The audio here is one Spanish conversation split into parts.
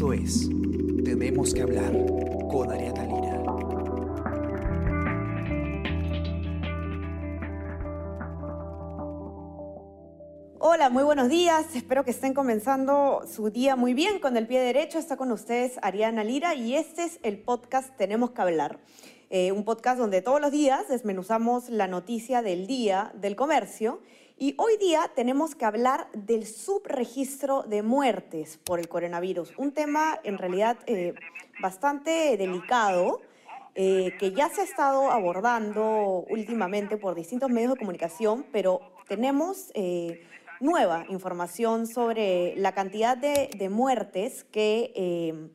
Es Tenemos que hablar con Ariana Lira. Hola, muy buenos días. Espero que estén comenzando su día muy bien con el pie derecho. Está con ustedes Ariana Lira y este es el podcast Tenemos que hablar. Eh, un podcast donde todos los días desmenuzamos la noticia del día del comercio y hoy día tenemos que hablar del subregistro de muertes por el coronavirus, un tema en realidad eh, bastante delicado. eh, que ya se ha estado abordando últimamente por distintos medios de comunicación, pero tenemos eh, nueva información sobre la cantidad de, de muertes que,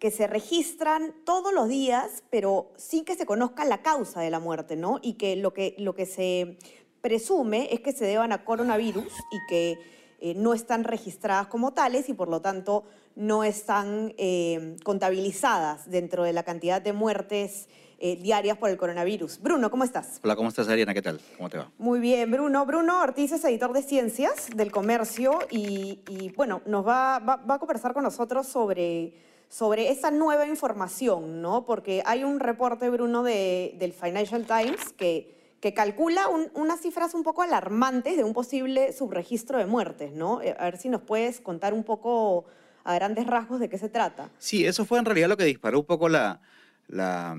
que se registran todos los días, pero sin que se conozca la causa de la muerte, ¿no? Y que lo que, lo que se presume es que se deban a coronavirus y que eh, no están registradas como tales y por lo tanto no están eh, contabilizadas dentro de la cantidad de muertes eh, diarias por el coronavirus. Bruno, ¿cómo estás? Hola, ¿cómo estás, Ariana? ¿Qué tal? ¿Cómo te va? Muy bien, Bruno. Bruno Ortiz es editor de ciencias del comercio y, y, bueno, nos va, va, va a conversar con nosotros sobre, sobre esa nueva información, ¿no? Porque hay un reporte, Bruno, de, del Financial Times que, que calcula un- unas cifras un poco alarmantes de un posible subregistro de muertes, ¿no? Eh, A ver si nos puedes contar un poco a grandes rasgos de qué se trata. Sí, eso fue en realidad lo que disparó un poco la, la,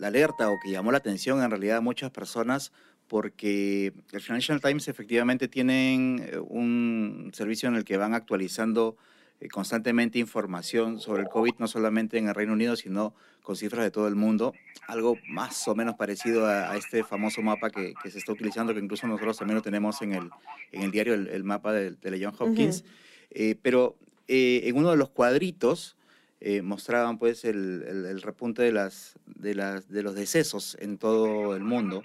alerta o que llamó la atención en realidad a muchas personas porque el Financial Times efectivamente tienen eh, un servicio en el que van actualizando constantemente información sobre el COVID, no solamente en el Reino Unido, sino con cifras de todo el mundo. Algo más o menos parecido a, a este famoso mapa que, que se está utilizando, que incluso nosotros también lo tenemos en el, en el diario, el, el mapa de, de la Johns Hopkins. Eh, pero eh, en uno de los cuadritos eh, mostraban pues el, el- el repunte de, las, de, las, de los decesos en todo el mundo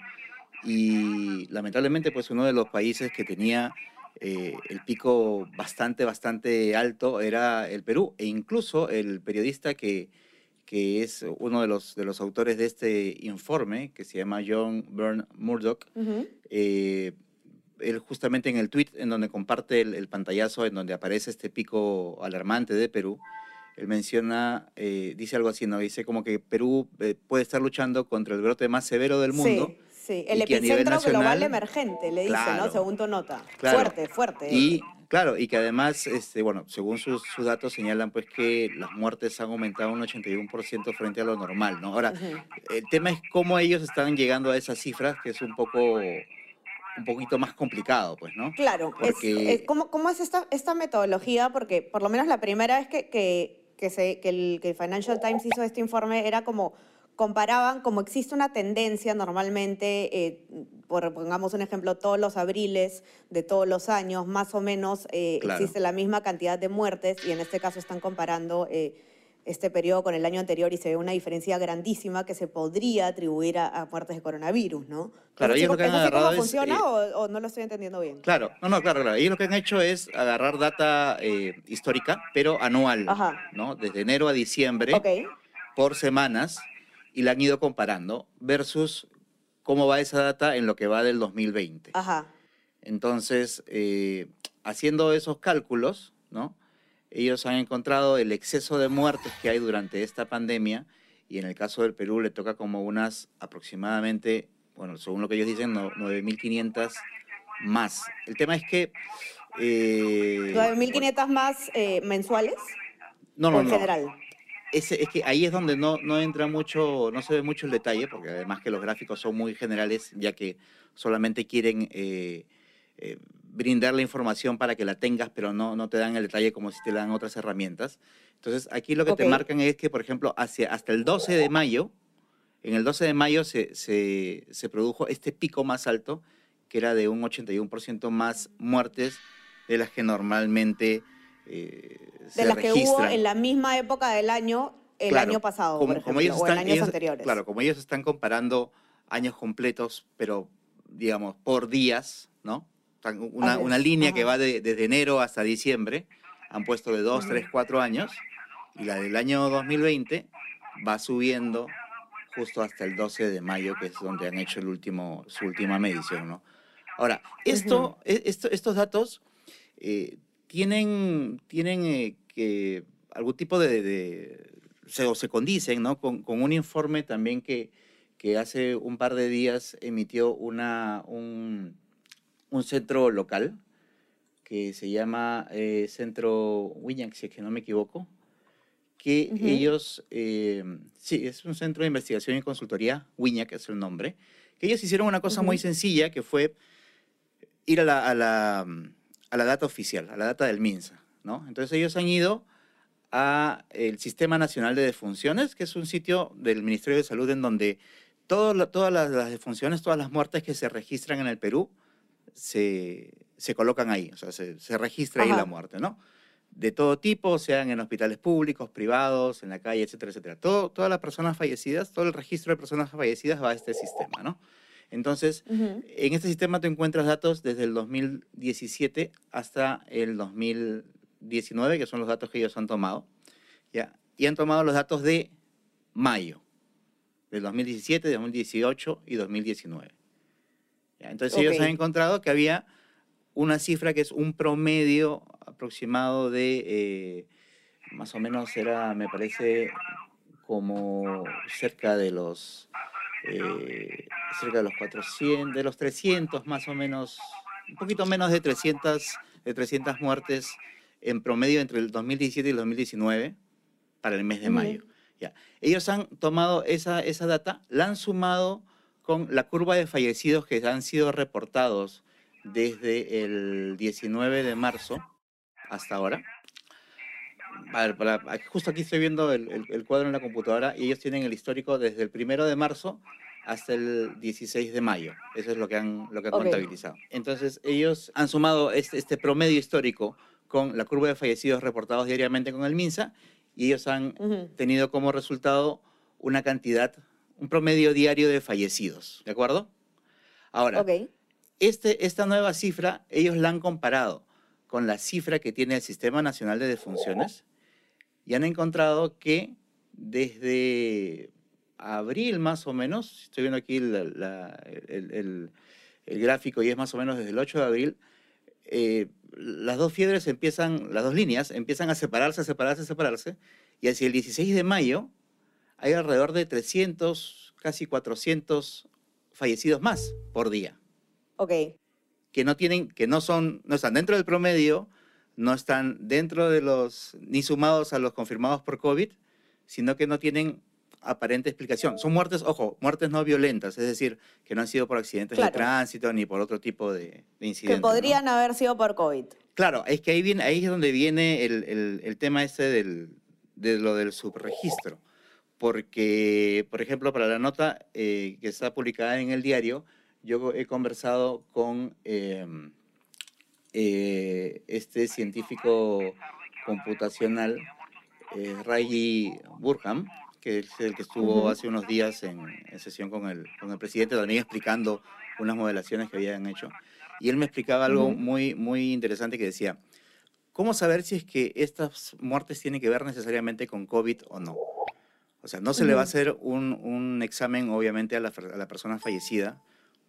y lamentablemente pues uno de los países que tenía eh, el pico bastante, bastante alto era el Perú e incluso el periodista que, que es uno de los, de los autores de este informe, que se llama John Byrne Murdoch, eh, él justamente en el tweet en donde comparte el, el pantallazo en donde aparece este pico alarmante de Perú, él menciona, eh, dice algo así, ¿no? Dice como que Perú puede estar luchando contra el brote más severo del mundo. Sí, sí. El epicentro global emergente, le dice, ¿no? Según tu nota. Claro. Fuerte, fuerte. Y claro, y que además, este, bueno, según sus, sus datos señalan pues que las muertes han aumentado un 81% frente a lo normal, ¿no? Ahora, el tema es cómo ellos están llegando a esas cifras, que es un poco, un poquito más complicado, pues, ¿no? Claro, es- Porque- es- ¿cómo, cómo es esta, esta metodología? Porque por lo menos la primera vez que, que, que, se, que, el, que el Financial Times hizo este informe era como comparaban como existe una tendencia normalmente, eh, por, pongamos un ejemplo, todos los abriles de todos los años, más o menos eh, Claro. existe la misma cantidad de muertes y en este caso están comparando eh, este periodo con el año anterior y se ve una diferencia grandísima que se podría atribuir a, a muertes de coronavirus, ¿no? Claro, ¿Es ellos lo que han cómo agarrado es, funciona o, o no lo estoy entendiendo bien? Claro, no, no, claro, claro. Ellos lo que han hecho es agarrar data histórica, pero anual, Ajá. ¿no? Desde enero a diciembre, por semanas, y la han ido comparando versus cómo va esa data en lo que va del 2020. ajá, Entonces, eh, haciendo esos cálculos, ¿no? Ellos han encontrado el exceso de muertes que hay durante esta pandemia y en el caso del Perú le toca como unas aproximadamente, bueno, según lo que ellos dicen, no- 9.500 más. El tema es que... eh, 9.500 más eh, mensuales no, o no, en no. general. Ese- es que ahí es donde no, no entra mucho, no se ve mucho el detalle, porque además que los gráficos son muy generales, ya que solamente quieren eh, eh, brindar la información para que la tengas, pero no, no te dan el detalle como si te dan otras herramientas. Entonces, aquí lo que te marcan es que, por ejemplo, hacia, hasta el 12 de mayo, en el 12 de mayo se, se, se produjo este pico más alto, que era de un 81% más muertes de las que normalmente eh, De las que hubo en la misma época del año, el Claro, año pasado, como, por ejemplo, como ellos o en años ellos- anteriores. Claro, como ellos están comparando años completos, pero digamos por días, ¿no? Una, una línea que va de- desde enero hasta diciembre, han puesto de 2, Ujú. 3, 4 años, y la del año 2020 va subiendo justo hasta el 12 de mayo, que es donde han hecho el último, su última medición, ¿no? Ahora, esto, e- esto- estos datos eh, tienen, tienen eh, que algún tipo de, de- se, o se condicen, ¿no? Con, con un informe también que, que hace un par de días emitió una, un, un centro local que se llama eh, Centro Wiñac, si es que no me equivoco, que Ujú. ellos, eh, sí, es un centro de investigación y consultoría, Wiñac es el nombre, que ellos hicieron una cosa muy Ujú. sencilla que fue ir a la, a la, a la data oficial, a la data del MINSA, ¿no? Entonces ellos han ido a el Sistema Nacional de Defunciones, que es un sitio del Ministerio de Salud en donde todo todas las, las defunciones, todas las muertes que se registran en el Perú se, se colocan ahí, o sea, se, se registra ahí la muerte, ¿no? De todo tipo, sean en hospitales públicos, privados, en la calle, etcétera, etcétera. Todo, todas las personas fallecidas, todo el registro de personas fallecidas va a este sistema, ¿no? Entonces, en este sistema tú encuentras datos desde el 2017 hasta el 2019, que son los datos que ellos han tomado, ¿ya? Y han tomado los datos de mayo, del 2017, de 2018 y 2019. ¿ya? Entonces ellos Ok. han encontrado que había una cifra que es un promedio aproximado de, eh, más o menos era, me parece, como cerca de los eh, cerca de los 400, de los 300 más o menos, un poquito menos de 300, de 300 muertes en promedio entre el 2017 y el 2019 para el mes de mayo. Ya. Ellos han tomado esa, esa data, la han sumado con la curva de fallecidos que han sido reportados desde el 19 de marzo hasta ahora. A ver, para- justo aquí estoy viendo el, el- el cuadro en la computadora y ellos tienen el histórico desde el primero de marzo hasta el 16 de mayo. Eso es lo que han, lo que han Ok. contabilizado. Entonces, ellos han sumado este, este promedio histórico con la curva de fallecidos reportados diariamente con el MINSA y ellos han Ujú. tenido como resultado una cantidad, un promedio diario de fallecidos. ¿De acuerdo? Ahora, Ok. este, esta nueva cifra, ellos la han comparado con la cifra que tiene el Sistema Nacional de Defunciones y han encontrado que desde abril más o menos, estoy viendo aquí la- la- el, el- el gráfico y es más o menos desde el 8 de abril, eh, las dos fiebres empiezan, las dos líneas empiezan a separarse, a separarse, a separarse, y hacia el 16 de mayo hay alrededor de 300, casi 400 fallecidos más por día Ok. que no tienen, que no son, no están dentro del promedio, no están dentro de los, ni sumados a los confirmados por COVID, sino que no tienen aparente explicación. Son muertes, ojo, muertes no violentas, es decir, que no han sido por accidentes Claro. de tránsito ni por otro tipo de, de Que incidentes. ¿no? podrían haber sido por COVID. Claro, es que ahí, viene, ahí es donde viene el, el- el tema este del, de lo del subregistro. Porque, por ejemplo, para la nota eh, que está publicada en el diario, yo he conversado con eh, eh, este científico computacional, eh, Raji Burham, que es el que estuvo hace unos días en, en sesión con el, con el presidente, también explicando unas modelaciones que habían hecho. Y él me explicaba algo muy, muy interesante que decía, ¿cómo saber si es que estas muertes tienen que ver necesariamente con COVID o no? O sea, no se le va a hacer un, un examen, obviamente, a la, a la persona fallecida,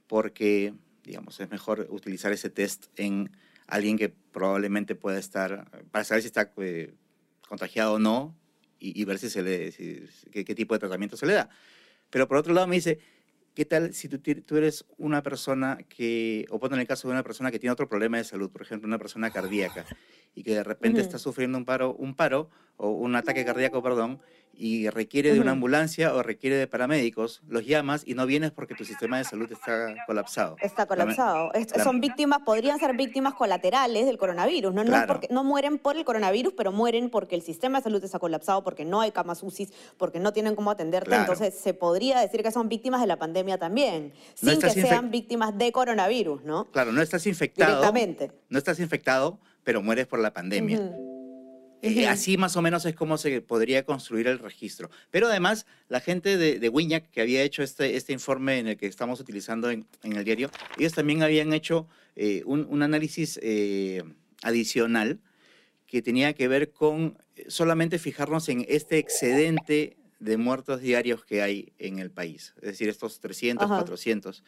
porque, digamos, es mejor utilizar ese test en alguien que probablemente pueda estar, para saber si está eh, contagiado o no, y, y ver si se le, si- qué, qué tipo de tratamiento se le da. Pero por otro lado me dice, ¿qué tal si tú, tú eres una persona que, o pongo en el caso de una persona que tiene otro problema de salud, por ejemplo, una persona cardíaca, y que de repente está sufriendo un paro, un paro, o un ataque cardíaco, perdón, y requiere de una ambulancia o requiere de paramédicos, los llamas y no vienes porque tu sistema de salud está colapsado. Está colapsado. Son víctimas, podrían ser víctimas colaterales del coronavirus. No, no, es Claro. porque, no mueren por el coronavirus, pero mueren porque el sistema de salud está colapsado, porque no hay camas UCI, porque no tienen cómo atenderte. Claro. Entonces, se podría decir que son víctimas de la pandemia también, No sin que sean víctimas de coronavirus, ¿no? Claro, no estás infectado. Directamente. No estás infectado, pero mueres por la pandemia. Ujú. Eh, así más o menos es como se podría construir el registro. Pero además, la gente de, de Wiñac, que había hecho este, este informe en el que estamos utilizando en, en el diario, ellos también habían hecho eh, un, un análisis eh, adicional que tenía que ver con solamente fijarnos en este excedente de muertos diarios que hay en el país, es decir, estos 300, Ajá. 400.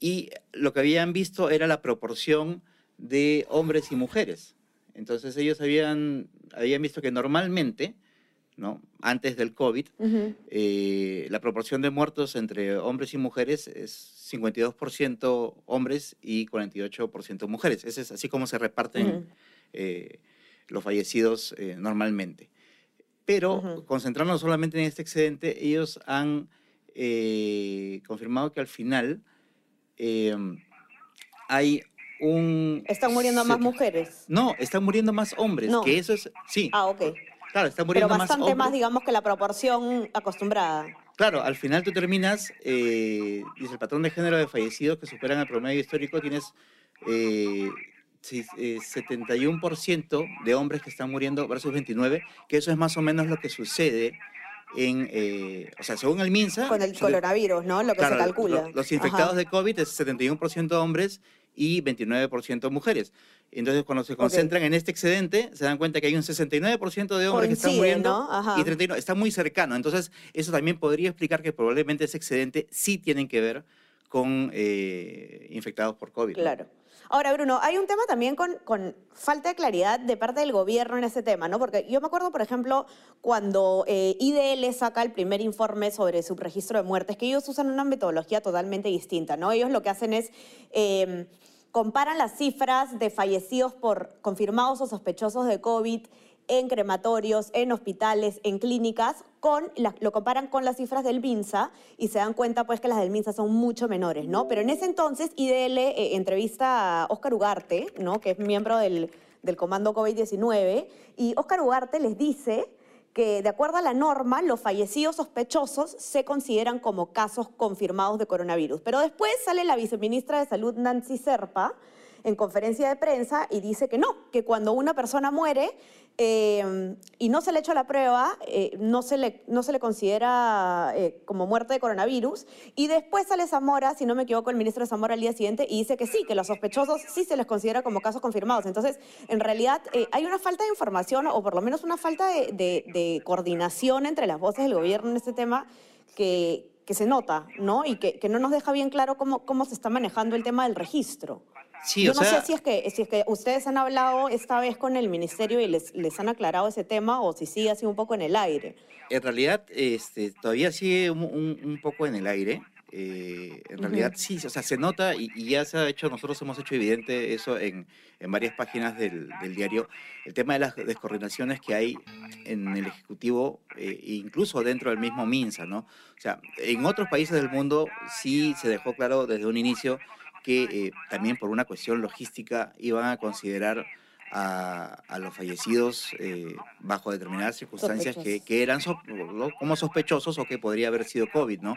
Y lo que habían visto era la proporción de hombres y mujeres Entonces ellos habían, habían visto que normalmente, ¿no? antes del COVID, eh, la proporción de muertos entre hombres y mujeres es 52% hombres y 48% mujeres. Ese es así como se reparten eh, los fallecidos eh, normalmente. Pero Ujú. concentrándonos solamente en este excedente, ellos han confirmado que al final hay un... Están muriendo más mujeres. No, están muriendo más hombres, No. que eso es... Sí, Ah, ok. claro, están Pero muriendo más bastante hombres. más, digamos, que la proporción acostumbrada. Claro, al final tú terminas, eh, dice el patrón de género de fallecidos que superan el promedio histórico, tienes eh, sí, eh, 71% de hombres que están muriendo versus 29, que eso es más o menos lo que sucede en, eh, o sea, según el MINSA, Con el coronavirus, ¿no? Lo que claro, se calcula. lo- los infectados Ajá. de COVID es 71% hombres y 29% mujeres. Entonces, cuando se concentran en este excedente, se dan cuenta que hay un 69% de hombres que están muriendo ¿no? Y 39, está muy cercano. Entonces, eso también podría explicar que probablemente ese excedente sí tienen que ver con eh, infectados por COVID. ¿no? Ahora, Bruno, hay un tema también con, con falta de claridad de parte del gobierno en ese tema, ¿no? Porque yo me acuerdo, por ejemplo, cuando eh, IDL saca el primer informe sobre su registro de muertes, que ellos usan una metodología totalmente distinta, ¿no? Ellos lo que hacen es... eh, comparan las cifras de fallecidos por confirmados o sospechosos de COVID en crematorios, en hospitales, en clínicas, con lo comparan con las cifras del MINSA y se dan cuenta pues que las del MINSA son mucho menores, ¿no? Pero en ese entonces IDL eh, entrevista a Óscar Ugarte, ¿no? Que es miembro del, del Comando COVID-19, y Óscar Ugarte les dice que de acuerdo a la norma, los fallecidos sospechosos se consideran como casos confirmados de coronavirus. Pero después sale la viceministra de Salud, Nancy Serpa, en conferencia de prensa y dice que no, que cuando una persona muere eh, y no se le ha hecho la prueba, eh, no, se le, no se le considera eh, como muerte de coronavirus. Y después sale Zamora, si no me equivoco, el ministro de Zamora al día siguiente y dice que sí, que los sospechosos sí se les considera como casos confirmados. Entonces, en realidad, eh, hay una falta de información o por lo menos una falta de, coordinación entre las voces del gobierno en este tema que, que se nota, ¿no? Y que, que no nos deja bien claro cómo, cómo se está manejando el tema del registro. Sí, Yo o no sea, sé si es, que, si es que ustedes han hablado esta vez con el ministerio y les, les han aclarado ese tema o si sigue así un poco en el aire. en realidad este, todavía sigue un, un- un poco en el aire. Eh, en realidad Ujú. sí, o sea, se nota y, y ya se ha hecho, nosotros hemos hecho evidente eso en, en varias páginas del, del diario, el tema de las descoordinaciones que hay en el Ejecutivo, eh, incluso dentro del mismo MINSA, ¿no? O sea, en otros países del mundo sí se dejó claro desde un inicio que eh, también por una cuestión logística iban a considerar a, a los fallecidos eh, bajo determinadas circunstancias que, eran so- como sospechosos o que podría haber sido COVID, ¿no?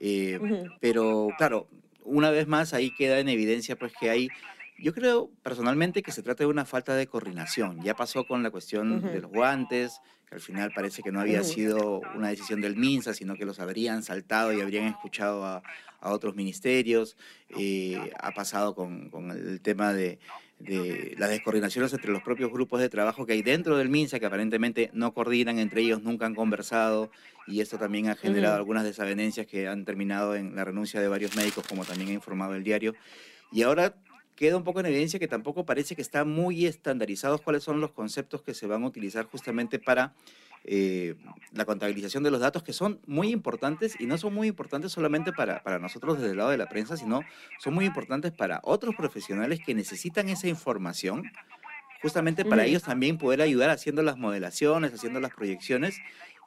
Eh, pero claro, una vez más ahí queda en evidencia pues que hay, yo creo personalmente que se trata de una falta de coordinación. Ya pasó con la cuestión de los guantes, que al final parece que no había sido una decisión del MINSA, sino que los habrían saltado y habrían escuchado a, a otros ministerios. Eh, ha pasado con, con el tema de, de las descoordinaciones entre los propios grupos de trabajo que hay dentro del MINSA, que aparentemente no coordinan entre ellos, nunca han conversado, y esto también ha generado algunas desavenencias que han terminado en la renuncia de varios médicos, como también ha informado el diario. Y ahora queda un poco en evidencia que tampoco parece que están muy estandarizados cuáles son los conceptos que se van a utilizar justamente para eh, la contabilización de los datos, que son muy importantes y no son muy importantes solamente para, para nosotros desde el lado de la prensa, sino son muy importantes para otros profesionales que necesitan esa información, justamente para ellos también poder ayudar haciendo las modelaciones, haciendo las proyecciones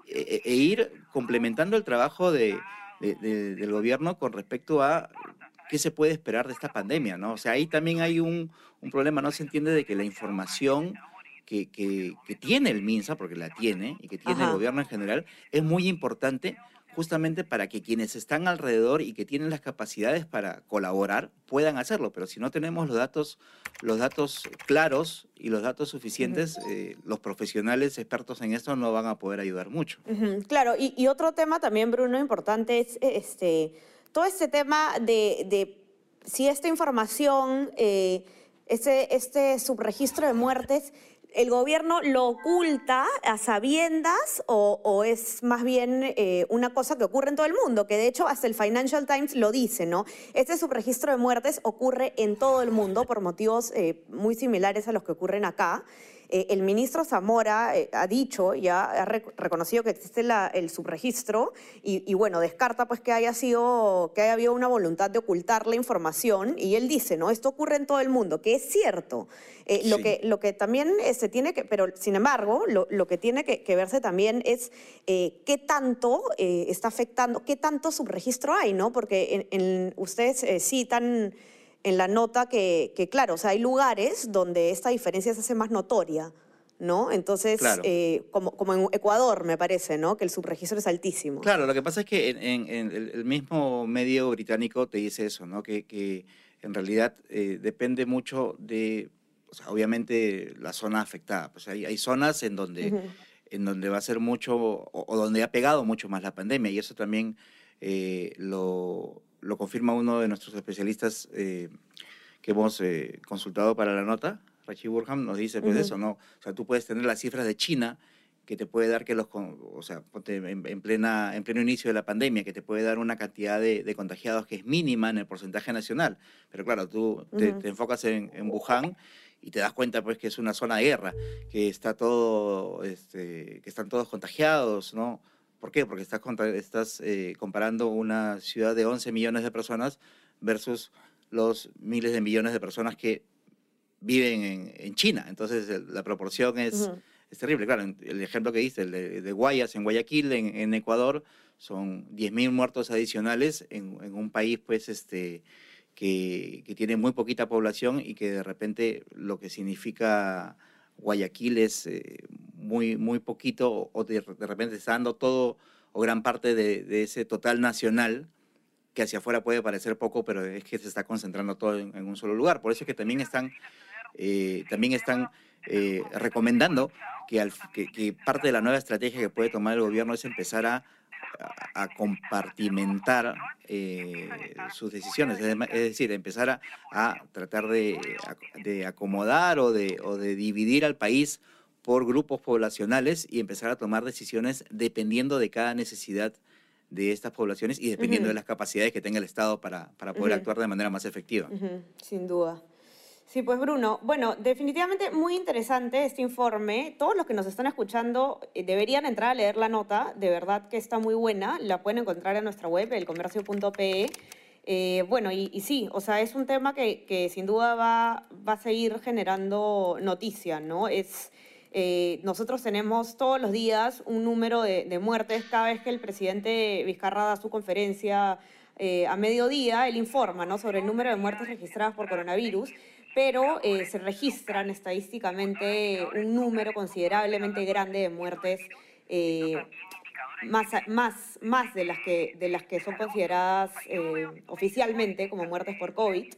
e, e ir complementando el trabajo de, de- de- del gobierno con respecto a qué se puede esperar de esta pandemia, ¿no? O sea, ahí también hay un, un problema, no se entiende de que la información que, que- que tiene el MINSA, porque la tiene, y que tiene Ajá. el gobierno en general, es muy importante justamente para que quienes están alrededor y que tienen las capacidades para colaborar puedan hacerlo. Pero si no tenemos los datos, los datos claros y los datos suficientes, eh, los profesionales expertos en esto no van a poder ayudar mucho. Claro, y, y otro tema también, Bruno, importante es este, todo este tema de, si esta información, eh, este, este subregistro de muertes, ¿El gobierno lo oculta a sabiendas o, o es más bien eh, una cosa que ocurre en todo el mundo? Que de hecho hasta el Financial Times lo dice, ¿no? Este subregistro de muertes ocurre en todo el mundo por motivos eh, muy similares a los que ocurren acá. Eh, el ministro Zamora eh, ha dicho, ya ha rec- reconocido que existe la- el subregistro y, y, bueno, descarta pues que haya sido, que haya habido una voluntad de ocultar la información y él dice, ¿no? Esto ocurre en todo el mundo, que es cierto. Eh, lo, que, lo que también se tiene que, pero sin embargo, lo, lo que tiene que, que verse también es qué tanto está afectando, qué tanto subregistro hay, ¿no? Porque en, en- ustedes citan en la nota que, que, claro, o sea, hay lugares donde esta diferencia se hace más notoria, ¿no? Entonces, Claro. eh, como, como en Ecuador, me parece, ¿no? Que el subregistro es altísimo. Claro, lo que pasa es que en, en- en el, mismo medio británico te dice eso, ¿no? Que, que en realidad eh, depende mucho de, o sea, obviamente la zona afectada. Pues hay, hay zonas en donde, Ujú. en donde va a ser mucho, o, o donde ha pegado mucho más la pandemia, y eso también eh, lo, lo confirma uno de nuestros especialistas eh, que hemos eh, consultado para la nota, Rachi Burham, nos dice pues eso, ¿no? O sea, tú puedes tener las cifras de China que te puede dar que los, o sea, en, en plena, en pleno inicio de la pandemia, que te puede dar una cantidad de, de contagiados que es mínima en el porcentaje nacional. Pero claro, tú te enfocas en, en Wuhan y te das cuenta pues que es una zona de guerra, que está todo, este, que están todos contagiados, ¿no? ¿Por qué? Porque estás, contra- estás eh, comparando una ciudad de 11 millones de personas versus los miles de millones de personas que viven en, en China. Entonces el- la proporción es, Ujú. es terrible. Claro, el ejemplo que diste, el de, de Guayas, en Guayaquil, en, en Ecuador, son 10.000 muertos adicionales en, en un país pues este que, que tiene muy poquita población y que de repente lo que significa Guayaquil es eh, muy, muy poquito o de, repente está dando todo o gran parte de, ese total nacional que hacia afuera puede parecer poco, pero es que se está concentrando todo en, un solo lugar. Por eso es que también están, eh, también están eh, recomendando que parte de la nueva estrategia que puede tomar el gobierno es empezar a, a- a compartimentar eh, sus decisiones, es, decir, empezar a, a tratar de, de acomodar o de, o de dividir al país por grupos poblacionales y empezar a tomar decisiones dependiendo de cada necesidad de estas poblaciones y dependiendo de las capacidades que tenga el Estado para, para poder actuar de manera más efectiva. Sin duda. Sí, pues Bruno, bueno, definitivamente muy interesante este informe. Todos los que nos están escuchando eh, deberían entrar a leer la nota, de verdad que está muy buena, la pueden encontrar en nuestra web, elcomercio.pe. Eh, bueno, y, sí, o sea, es un tema que, sin duda va, a seguir generando noticia, ¿no? Es, eh, nosotros tenemos todos los días un número de muertes cada vez que el presidente Vizcarra da su conferencia eh, a mediodía, él informa ¿no? sobre el número de muertes registradas por coronavirus, pero eh, se registran estadísticamente un número considerablemente grande de muertes, eh, más, más, más de, las que, de las que son consideradas eh, oficialmente como muertes por COVID.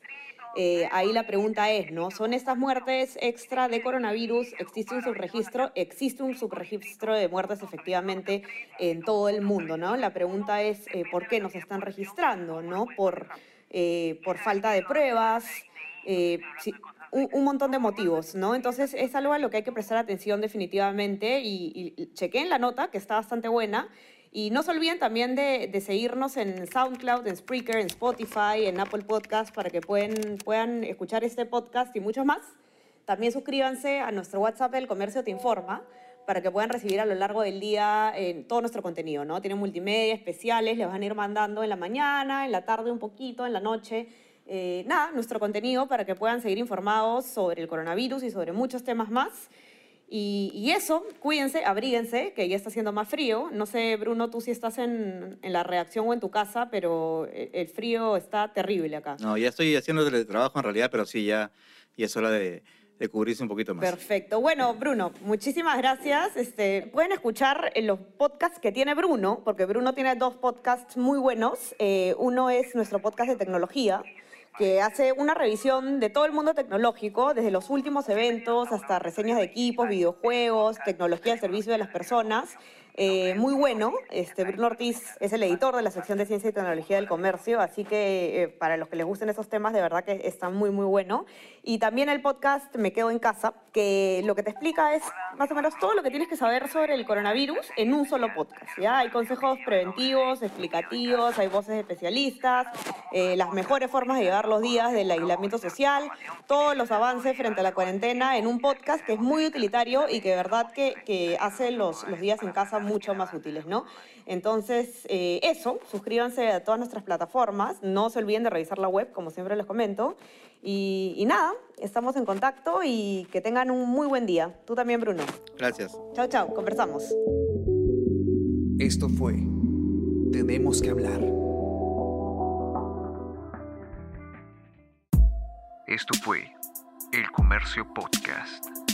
Eh, ahí la pregunta es, ¿no? ¿Son estas muertes extra de coronavirus? ¿Existe un subregistro? Existe un subregistro de muertes efectivamente en todo el mundo, ¿no? La pregunta es, eh, ¿por qué no se están registrando, ¿no? Por, eh, por falta de pruebas, un, montón de motivos, ¿no? Entonces es algo a lo que hay que prestar atención definitivamente y, y, chequeen la nota, que está bastante buena. Y no se olviden también de, de seguirnos en SoundCloud, en Spreaker, en Spotify, en Apple Podcast, para que pueden, puedan escuchar este podcast y muchos más. También suscríbanse a nuestro WhatsApp El Comercio Te Informa para que puedan recibir a lo largo del día eh, todo nuestro contenido, ¿no? Tienen multimedia, especiales, les van a ir mandando en la mañana, en la tarde un poquito, en la noche. Eh, nada, nuestro contenido para que puedan seguir informados sobre el coronavirus y sobre muchos temas más. Y, y eso, cuídense, abríguense, que ya está haciendo más frío. No sé, Bruno, tú si estás en, en la reacción o en tu casa, pero el, el frío está terrible acá. No, ya estoy haciendo teletrabajo en realidad, pero sí, ya, ya es hora de, de cubrirse un poquito más. Perfecto. Bueno, Bruno, muchísimas gracias. Este, pueden escuchar en los podcasts que tiene Bruno, porque Bruno tiene dos podcasts muy buenos. Eh, uno es nuestro podcast de tecnología, que hace una revisión de todo el mundo tecnológico, desde los últimos eventos hasta reseñas de equipos, videojuegos, tecnología al servicio de las personas. Eh, muy bueno. Este, Bruno Ortiz es el editor de la sección de Ciencia y Tecnología del Comercio, así que eh, para los que les gusten esos temas, de verdad que está muy, muy bueno. Y también el podcast Me Quedo en Casa, que lo que te explica es más o menos todo lo que tienes que saber sobre el coronavirus en un solo podcast. ¿ya? Hay consejos preventivos, explicativos, hay voces de especialistas, eh, las mejores formas de llevar los días del aislamiento social, todos los avances frente a la cuarentena en un podcast que es muy utilitario y que de verdad que, que hace los, los días en casa mucho más útiles, ¿no? Entonces, eh, eso, suscríbanse a todas nuestras plataformas, no se olviden de revisar la web, como siempre les comento. Y, y nada, estamos en contacto y que tengan un muy buen día. Tú también, Bruno. Gracias. Chao, chao, conversamos. Esto fue Tenemos que hablar. Esto fue El Comercio Podcast.